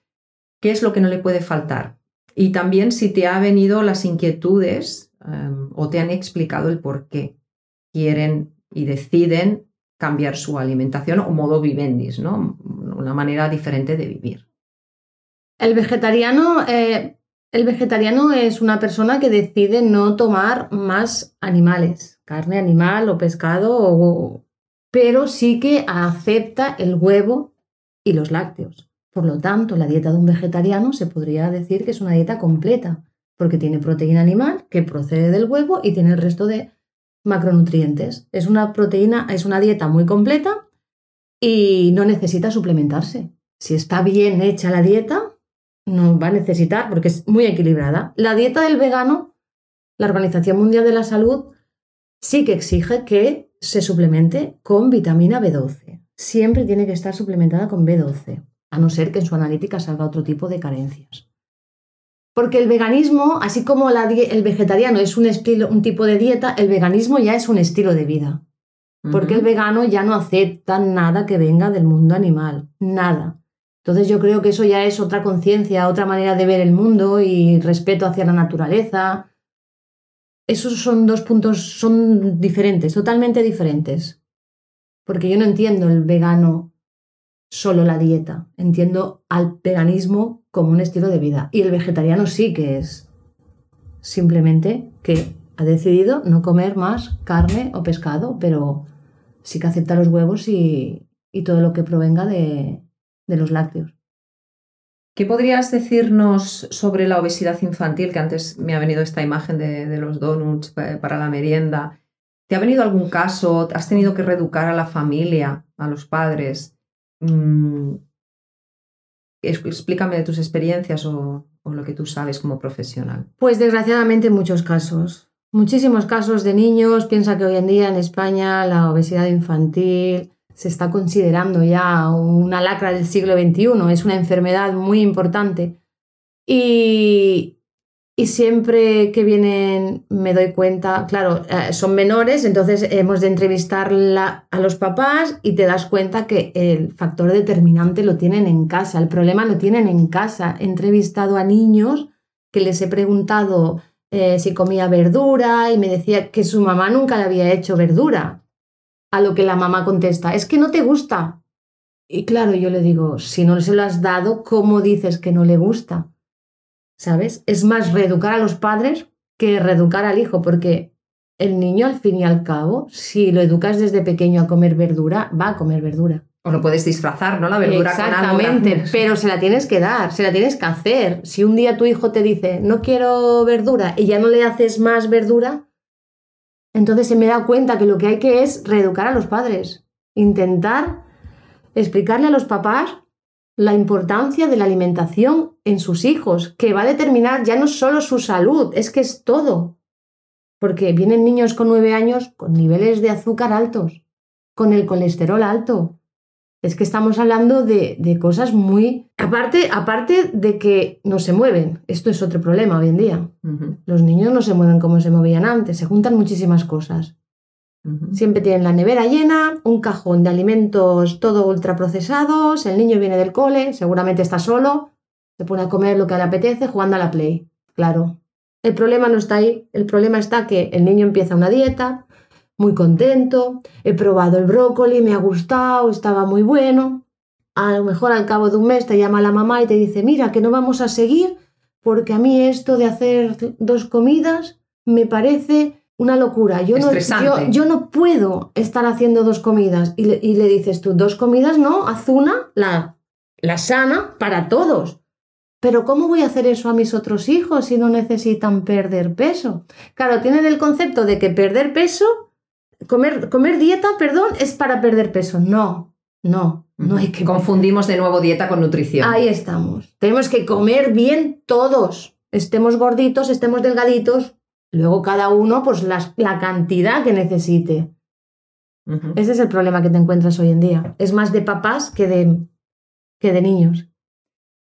¿Qué es lo que no le puede faltar? Y también si te ha venido las inquietudes em, o te han explicado el por qué quieren y deciden cambiar su alimentación o modo vivendis, ¿no? Una manera diferente de vivir. El vegetariano, eh, el vegetariano es una persona que decide no tomar más animales, carne animal o pescado, pero sí que acepta el huevo y los lácteos. Por lo tanto, la dieta de un vegetariano se podría decir que es una dieta completa, porque tiene proteína animal que procede del huevo y tiene el resto de macronutrientes. Es una proteína, es una dieta muy completa y no necesita suplementarse. Si está bien hecha la dieta, no va a necesitar porque es muy equilibrada. La dieta del vegano, la Organización Mundial de la Salud, sí que exige que se suplemente con vitamina B12. Siempre tiene que estar suplementada con B12, a no ser que en su analítica salga otro tipo de carencias. Porque el veganismo, así como el vegetariano es un, estilo, un tipo de dieta, el veganismo ya es un estilo de vida. Porque el vegano ya no acepta nada que venga del mundo animal, nada. Entonces yo creo que eso ya es otra conciencia, otra manera de ver el mundo y respeto hacia la naturaleza. Esos son dos puntos, son diferentes, totalmente diferentes. Porque yo no entiendo el vegano solo la dieta, entiendo al veganismo como un estilo de vida. Y el vegetariano sí que es simplemente que ha decidido no comer más carne o pescado, pero sí que acepta los huevos y, todo lo que provenga de, los lácteos. ¿Qué podrías decirnos sobre la obesidad infantil? Que antes me ha venido esta imagen de, de, los donuts para la merienda. ¿Te ha venido algún caso? ¿Has tenido que reeducar a la familia, a los padres? Mm, explícame de tus experiencias o, lo que tú sabes como profesional. Pues desgraciadamente muchos casos. Muchísimos casos de niños. Piensa que hoy en día en España la obesidad infantil se está considerando ya una lacra del siglo XXI. Es una enfermedad muy importante. Y, y siempre que vienen me doy cuenta, claro, eh, son menores, entonces hemos de entrevistar a los papás y te das cuenta que el factor determinante lo tienen en casa, el problema lo tienen en casa. He entrevistado a niños que les he preguntado eh, si comía verdura y me decía que su mamá nunca le había hecho verdura. A lo que la mamá contesta, es que no te gusta. Y claro, yo le digo, si no se lo has dado, ¿cómo dices que no le gusta? ¿Sabes? Es más reeducar a los padres que reeducar al hijo, porque el niño al fin y al cabo, si lo educas desde pequeño a comer verdura, va a comer verdura. O lo puedes disfrazar, ¿no? La verdura Exactamente, pero se la tienes que dar, se la tienes que hacer. Si un día tu hijo te dice, no quiero verdura, y ya no le haces más verdura, entonces se me da cuenta que lo que hay que es reeducar a los padres. Intentar explicarle a los papás la importancia de la alimentación en sus hijos, que va a determinar ya no solo su salud, es que es todo. Porque vienen niños con nueve años con niveles de azúcar altos, con el colesterol alto. Es que estamos hablando de, cosas muy... Aparte, aparte de que no se mueven, esto es otro problema hoy en día. Los niños no se mueven como se movían antes, se juntan muchísimas cosas. Siempre tienen la nevera llena, un cajón de alimentos todo ultraprocesados, el niño viene del cole, seguramente está solo, se pone a comer lo que le apetece jugando a la play. Claro. El problema no está ahí, el problema está que el niño empieza una dieta, muy contento, he probado el brócoli, me ha gustado, estaba muy bueno. A lo mejor al cabo de un mes te llama la mamá y te dice, mira, que no vamos a seguir porque a mí esto de hacer dos comidas me parece una locura. Yo no, yo, no, puedo estar haciendo dos comidas. Y le, y le, dices tú, dos comidas, no, haz una, la, la sana, para todos. Pero ¿cómo voy a hacer eso a mis otros hijos si no necesitan perder peso? Claro, tienen el concepto de que perder peso, comer, comer dieta, perdón, es para perder peso. No, no, no hay que... Confundimos de nuevo dieta con nutrición. Ahí estamos. Tenemos que comer bien todos. Estemos gorditos, estemos delgaditos, Luego cada uno, pues la, cantidad que necesite. Ese es el problema que te encuentras hoy en día. Es más de papás que de, que de niños.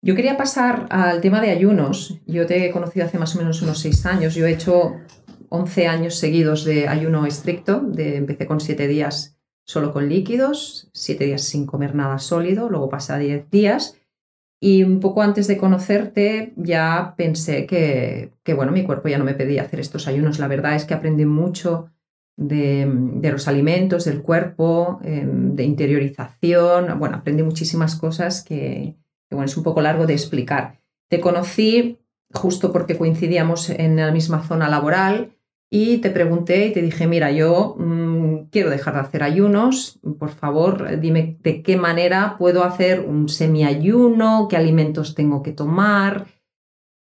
Yo quería pasar al tema de ayunos. Yo te he conocido hace más o menos unos seis años. Yo he hecho 11 años seguidos de ayuno estricto, de, empecé con 7 días solo con líquidos, 7 días sin comer nada sólido, luego pasé a 10 días y un poco antes de conocerte ya pensé que, bueno, mi cuerpo ya no me pedía hacer estos ayunos. La verdad es que aprendí mucho de, los alimentos, del cuerpo, em, de interiorización. Bueno, aprendí muchísimas cosas que, bueno, es un poco largo de explicar. Te conocí justo porque coincidíamos en la misma zona laboral y te pregunté y te dije, mira, yo mm, quiero dejar de hacer ayunos, por favor, dime de qué manera puedo hacer un semiayuno, qué alimentos tengo que tomar,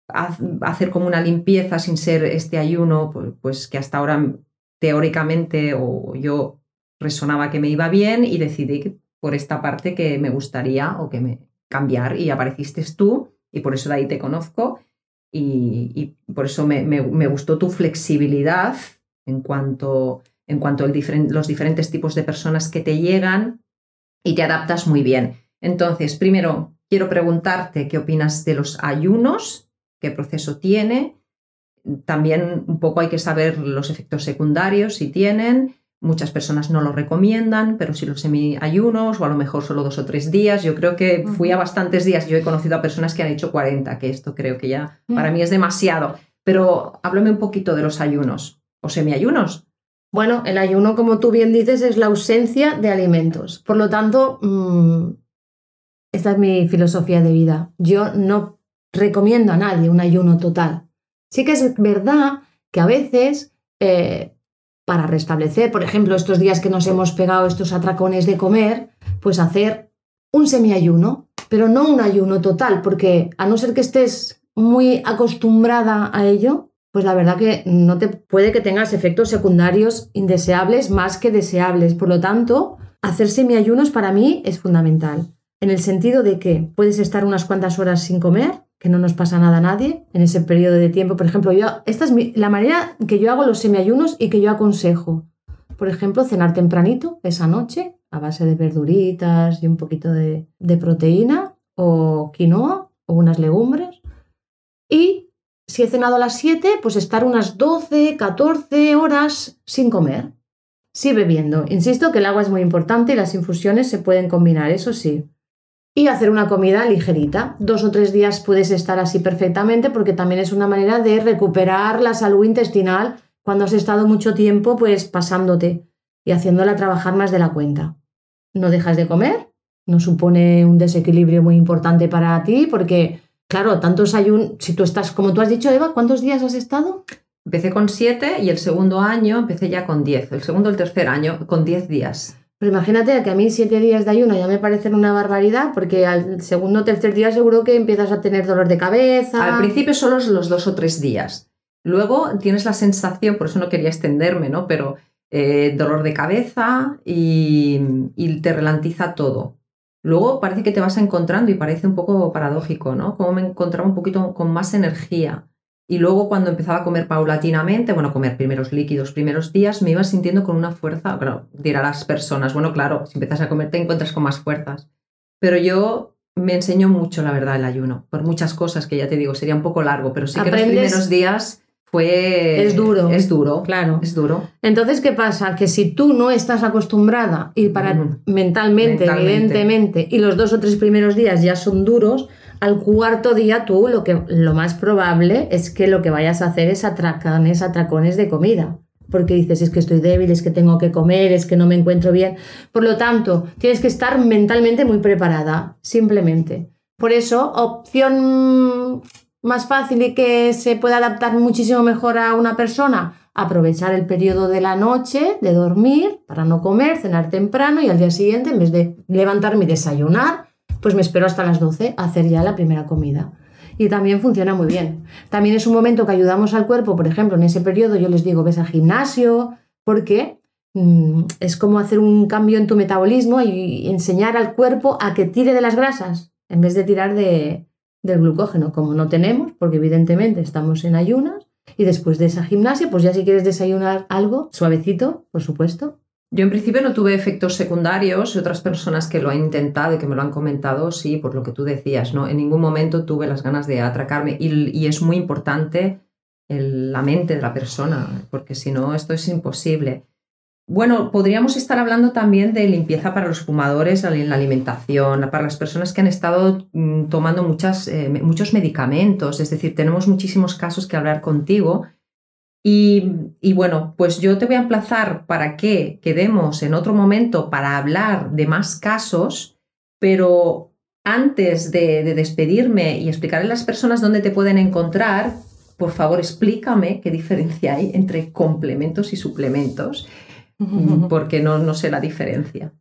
hacer como una limpieza sin ser este ayuno, pues, que hasta ahora teóricamente o yo resonaba que me iba bien y decidí por esta parte que me gustaría o que me cambiar y apareciste tú y por eso de ahí te conozco y, por eso me, gustó tu flexibilidad en cuanto, en cuanto a los diferentes tipos de personas que te llegan y te adaptas muy bien. Entonces, primero, quiero preguntarte qué opinas de los ayunos, qué proceso tiene. También un poco hay que saber los efectos secundarios si tienen Muchas personas no lo recomiendan, pero si los semi-ayunos o a lo mejor solo dos o tres días, yo creo que fui a bastantes días. Yo he conocido a personas que han hecho 40, que esto creo que ya para mí es demasiado. Pero háblame un poquito de los ayunos o semi-ayunos. Bueno, el ayuno, como tú bien dices, es la ausencia de alimentos. Por lo tanto, mm, esta es mi filosofía de vida. Yo no recomiendo a nadie un ayuno total. Sí que es verdad que a veces eh, para restablecer, por ejemplo, estos días que nos hemos pegado estos atracones de comer, pues hacer un semiayuno, pero no un ayuno total, porque a no ser que estés muy acostumbrada a ello, pues la verdad que no te puede que tengas efectos secundarios indeseables más que deseables. Por lo tanto, hacer semiayunos para mí es fundamental, en el sentido de que puedes estar unas cuantas horas sin comer, que no nos pasa nada a nadie en ese periodo de tiempo. Por ejemplo, yo, esta es la manera que yo hago los semiayunos y que yo aconsejo. Por ejemplo, cenar tempranito esa noche a base de verduritas y un poquito de, de proteína o quinoa o unas legumbres. Y si he cenado a las 7, pues estar unas 12, 14 horas sin comer. Sí bebiendo. Insisto que el agua es muy importante y las infusiones se pueden combinar, eso sí y hacer una comida ligerita. Dos o tres días puedes estar así perfectamente porque también es una manera de recuperar la salud intestinal cuando has estado mucho tiempo pues pasándote y haciéndola trabajar más de la cuenta. No dejas de comer, no supone un desequilibrio muy importante para ti porque, claro, tantos ayunos, si tú estás, como tú has dicho, Eva, ¿cuántos días has estado? Empecé con siete y el segundo año empecé ya con diez. El segundo, el tercer año, con diez días. Pero imagínate que a mí siete días de ayuno ya me parecen una barbaridad, porque al segundo o tercer día seguro que empiezas a tener dolor de cabeza. Al principio solo los dos o tres días. Luego tienes la sensación, por eso no quería extenderme, ¿no? Pero eh, dolor de cabeza y, y, te ralentiza todo. Luego parece que te vas encontrando y parece un poco paradójico, ¿no? Como me encontraba un poquito con más energía. Y luego cuando empezaba a comer paulatinamente, bueno, comer primeros líquidos, primeros días, me iba sintiendo con una fuerza, bueno, dirá las personas, bueno, claro, si empiezas a comer te encuentras con más fuerzas. Pero yo me enseño mucho, la verdad, el ayuno, por muchas cosas que ya te digo, sería un poco largo, pero sí que los primeros días fue... Es duro. Es duro. Claro. Es duro. Entonces, ¿qué pasa? Que si tú no estás acostumbrada y para mentalmente, evidentemente, y los dos o tres primeros días ya son duros, al cuarto día tú lo, que, lo más probable es que lo que vayas a hacer es atracones, atracones de comida. Porque dices, es que estoy débil, es que tengo que comer, es que no me encuentro bien. Por lo tanto, tienes que estar mentalmente muy preparada, simplemente. Por eso, opción más fácil y que se puede adaptar muchísimo mejor a una persona, aprovechar el periodo de la noche, de dormir, para no comer, cenar temprano y al día siguiente, en vez de levantarme y desayunar, pues me espero hasta las 12 a hacer ya la primera comida. Y también funciona muy bien. También es un momento que ayudamos al cuerpo, por ejemplo, en ese periodo yo les digo, ves al gimnasio, porque mm, es como hacer un cambio en tu metabolismo y enseñar al cuerpo a que tire de las grasas en vez de tirar de, del glucógeno, como no tenemos, porque evidentemente estamos en ayunas. Y después de esa gimnasia, pues ya si quieres desayunar algo suavecito, por supuesto, yo en principio no tuve efectos secundarios y otras personas que lo han intentado y que me lo han comentado, sí, por lo que tú decías, ¿no? En ningún momento tuve las ganas de atracarme y, es muy importante la mente de la persona, porque si no, esto es imposible. Bueno, podríamos estar hablando también de limpieza para los fumadores en la alimentación, para las personas que han estado mm, tomando eh, muchos medicamentos, es decir, tenemos muchísimos casos que hablar contigo. Y, y, bueno, pues yo te voy a emplazar para que quedemos en otro momento para hablar de más casos, pero antes de, de despedirme y explicarle a las personas dónde te pueden encontrar, por favor explícame qué diferencia hay entre complementos y suplementos porque no, no sé la diferencia.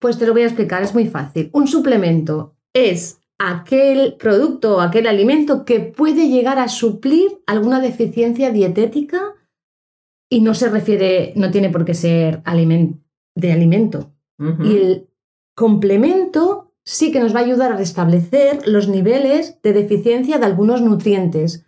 Pues te lo voy a explicar, es muy fácil. Un suplemento es aquel producto o aquel alimento que puede llegar a suplir alguna deficiencia dietética y no se refiere, no tiene por qué ser de alimento. Y el complemento sí que nos va a ayudar a restablecer los niveles de deficiencia de algunos nutrientes.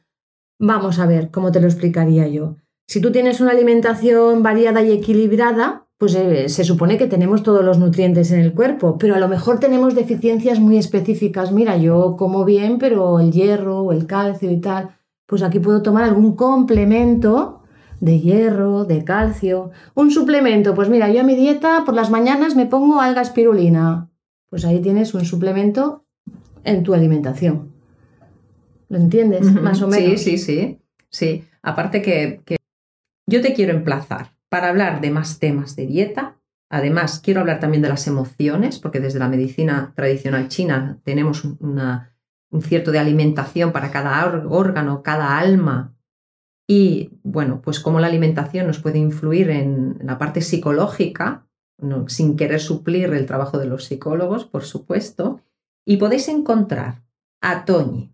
Vamos a ver cómo te lo explicaría yo. Si tú tienes una alimentación variada y equilibrada, pues eh, se supone que tenemos todos los nutrientes en el cuerpo, pero a lo mejor tenemos deficiencias muy específicas. Mira, yo como bien, pero el hierro o el calcio y tal, pues aquí puedo tomar algún complemento de hierro, de calcio. Un suplemento, pues mira, yo a mi dieta por las mañanas me pongo alga espirulina. Pues ahí tienes un suplemento en tu alimentación. ¿Lo entiendes? Más o menos. Sí, sí, sí. Sí, aparte que yo te quiero emplazar para hablar de más temas de dieta. Además, quiero hablar también de las emociones, porque desde la medicina tradicional china tenemos un cierto de alimentación para cada órgano, cada alma. Y bueno, pues cómo la alimentación nos puede influir en la parte psicológica, sin querer suplir el trabajo de los psicólogos, por supuesto. Y podéis encontrar a Toñi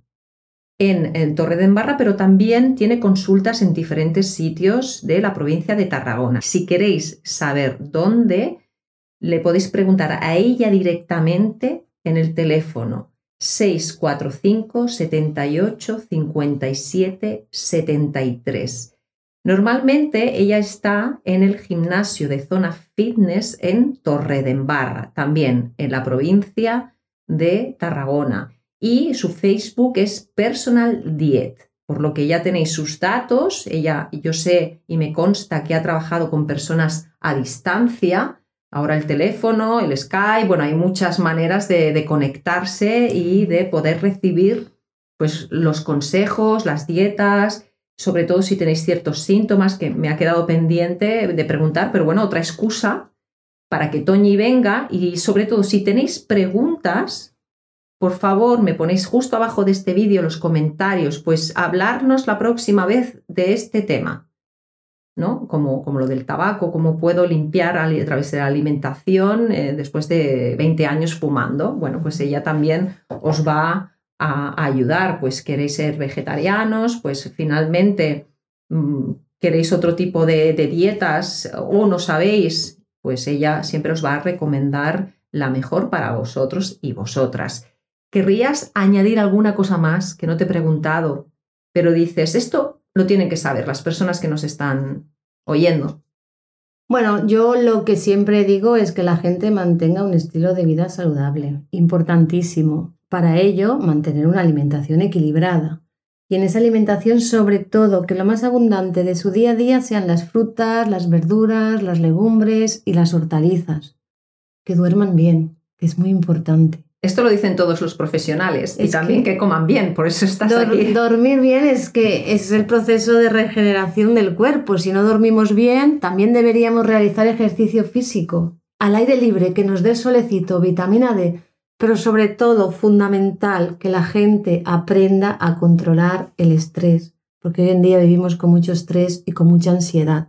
en, Torre de Embarra, pero también tiene consultas en diferentes sitios de la provincia de Tarragona. Si queréis saber dónde, le podéis preguntar a ella directamente en el teléfono 645 78 57 73. Normalmente ella está en el gimnasio de zona fitness en Torre de Embarra, también en la provincia de Tarragona y su Facebook es Personal Diet, por lo que ya tenéis sus datos. Ella, yo sé y me consta que ha trabajado con personas a distancia. Ahora el teléfono, el Skype, bueno, hay muchas maneras de, conectarse y de poder recibir pues, los consejos, las dietas, sobre todo si tenéis ciertos síntomas que me ha quedado pendiente de preguntar, pero bueno, otra excusa para que Toñi venga y sobre todo si tenéis preguntas, por favor, me ponéis justo abajo de este vídeo los comentarios, pues hablarnos la próxima vez de este tema, ¿no? Como, como lo del tabaco, cómo puedo limpiar a, través de la alimentación eh, después de 20 años fumando. Bueno, pues ella también os va a, ayudar, pues queréis ser vegetarianos, pues finalmente mm, queréis otro tipo de dietas o no sabéis, pues ella siempre os va a recomendar la mejor para vosotros y vosotras. ¿Querrías añadir alguna cosa más que no te he preguntado, pero dices, esto lo tienen que saber las personas que nos están oyendo? Bueno, yo lo que siempre digo es que la gente mantenga un estilo de vida saludable, importantísimo. Para ello, mantener una alimentación equilibrada. Y en esa alimentación, sobre todo, que lo más abundante de su día a día sean las frutas, las verduras, las legumbres y las hortalizas. Que duerman bien, que es muy importante. Esto lo dicen todos los profesionales y también que, coman bien, por eso estás aquí. Dormir bien es que es el proceso de regeneración del cuerpo. Si no dormimos bien, también deberíamos realizar ejercicio físico al aire libre que nos dé solecito, vitamina D, pero sobre todo fundamental que la gente aprenda a controlar el estrés, porque hoy en día vivimos con mucho estrés y con mucha ansiedad.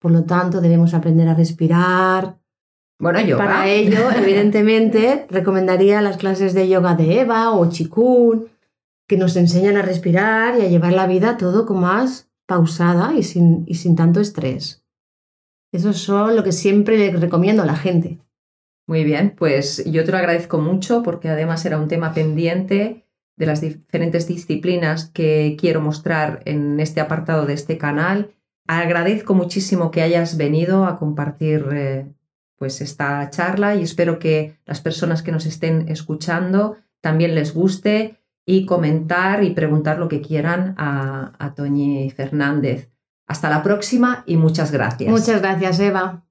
Por lo tanto, debemos aprender a respirar, bueno, yoga. Para ello, evidentemente, recomendaría las clases de yoga de Eva o Chikun, que nos enseñan a respirar y a llevar la vida todo con más pausada y sin, y sin tanto estrés. Eso es lo que siempre le recomiendo a la gente. Muy bien, pues yo te lo agradezco mucho porque además era un tema pendiente de las diferentes disciplinas que quiero mostrar en este apartado de este canal. Agradezco muchísimo que hayas venido a compartir eh, pues esta charla y espero que las personas que nos estén escuchando también les guste y comentar y preguntar lo que quieran a, a Toñi Fernández. Hasta la próxima y muchas gracias. Muchas gracias, Eva.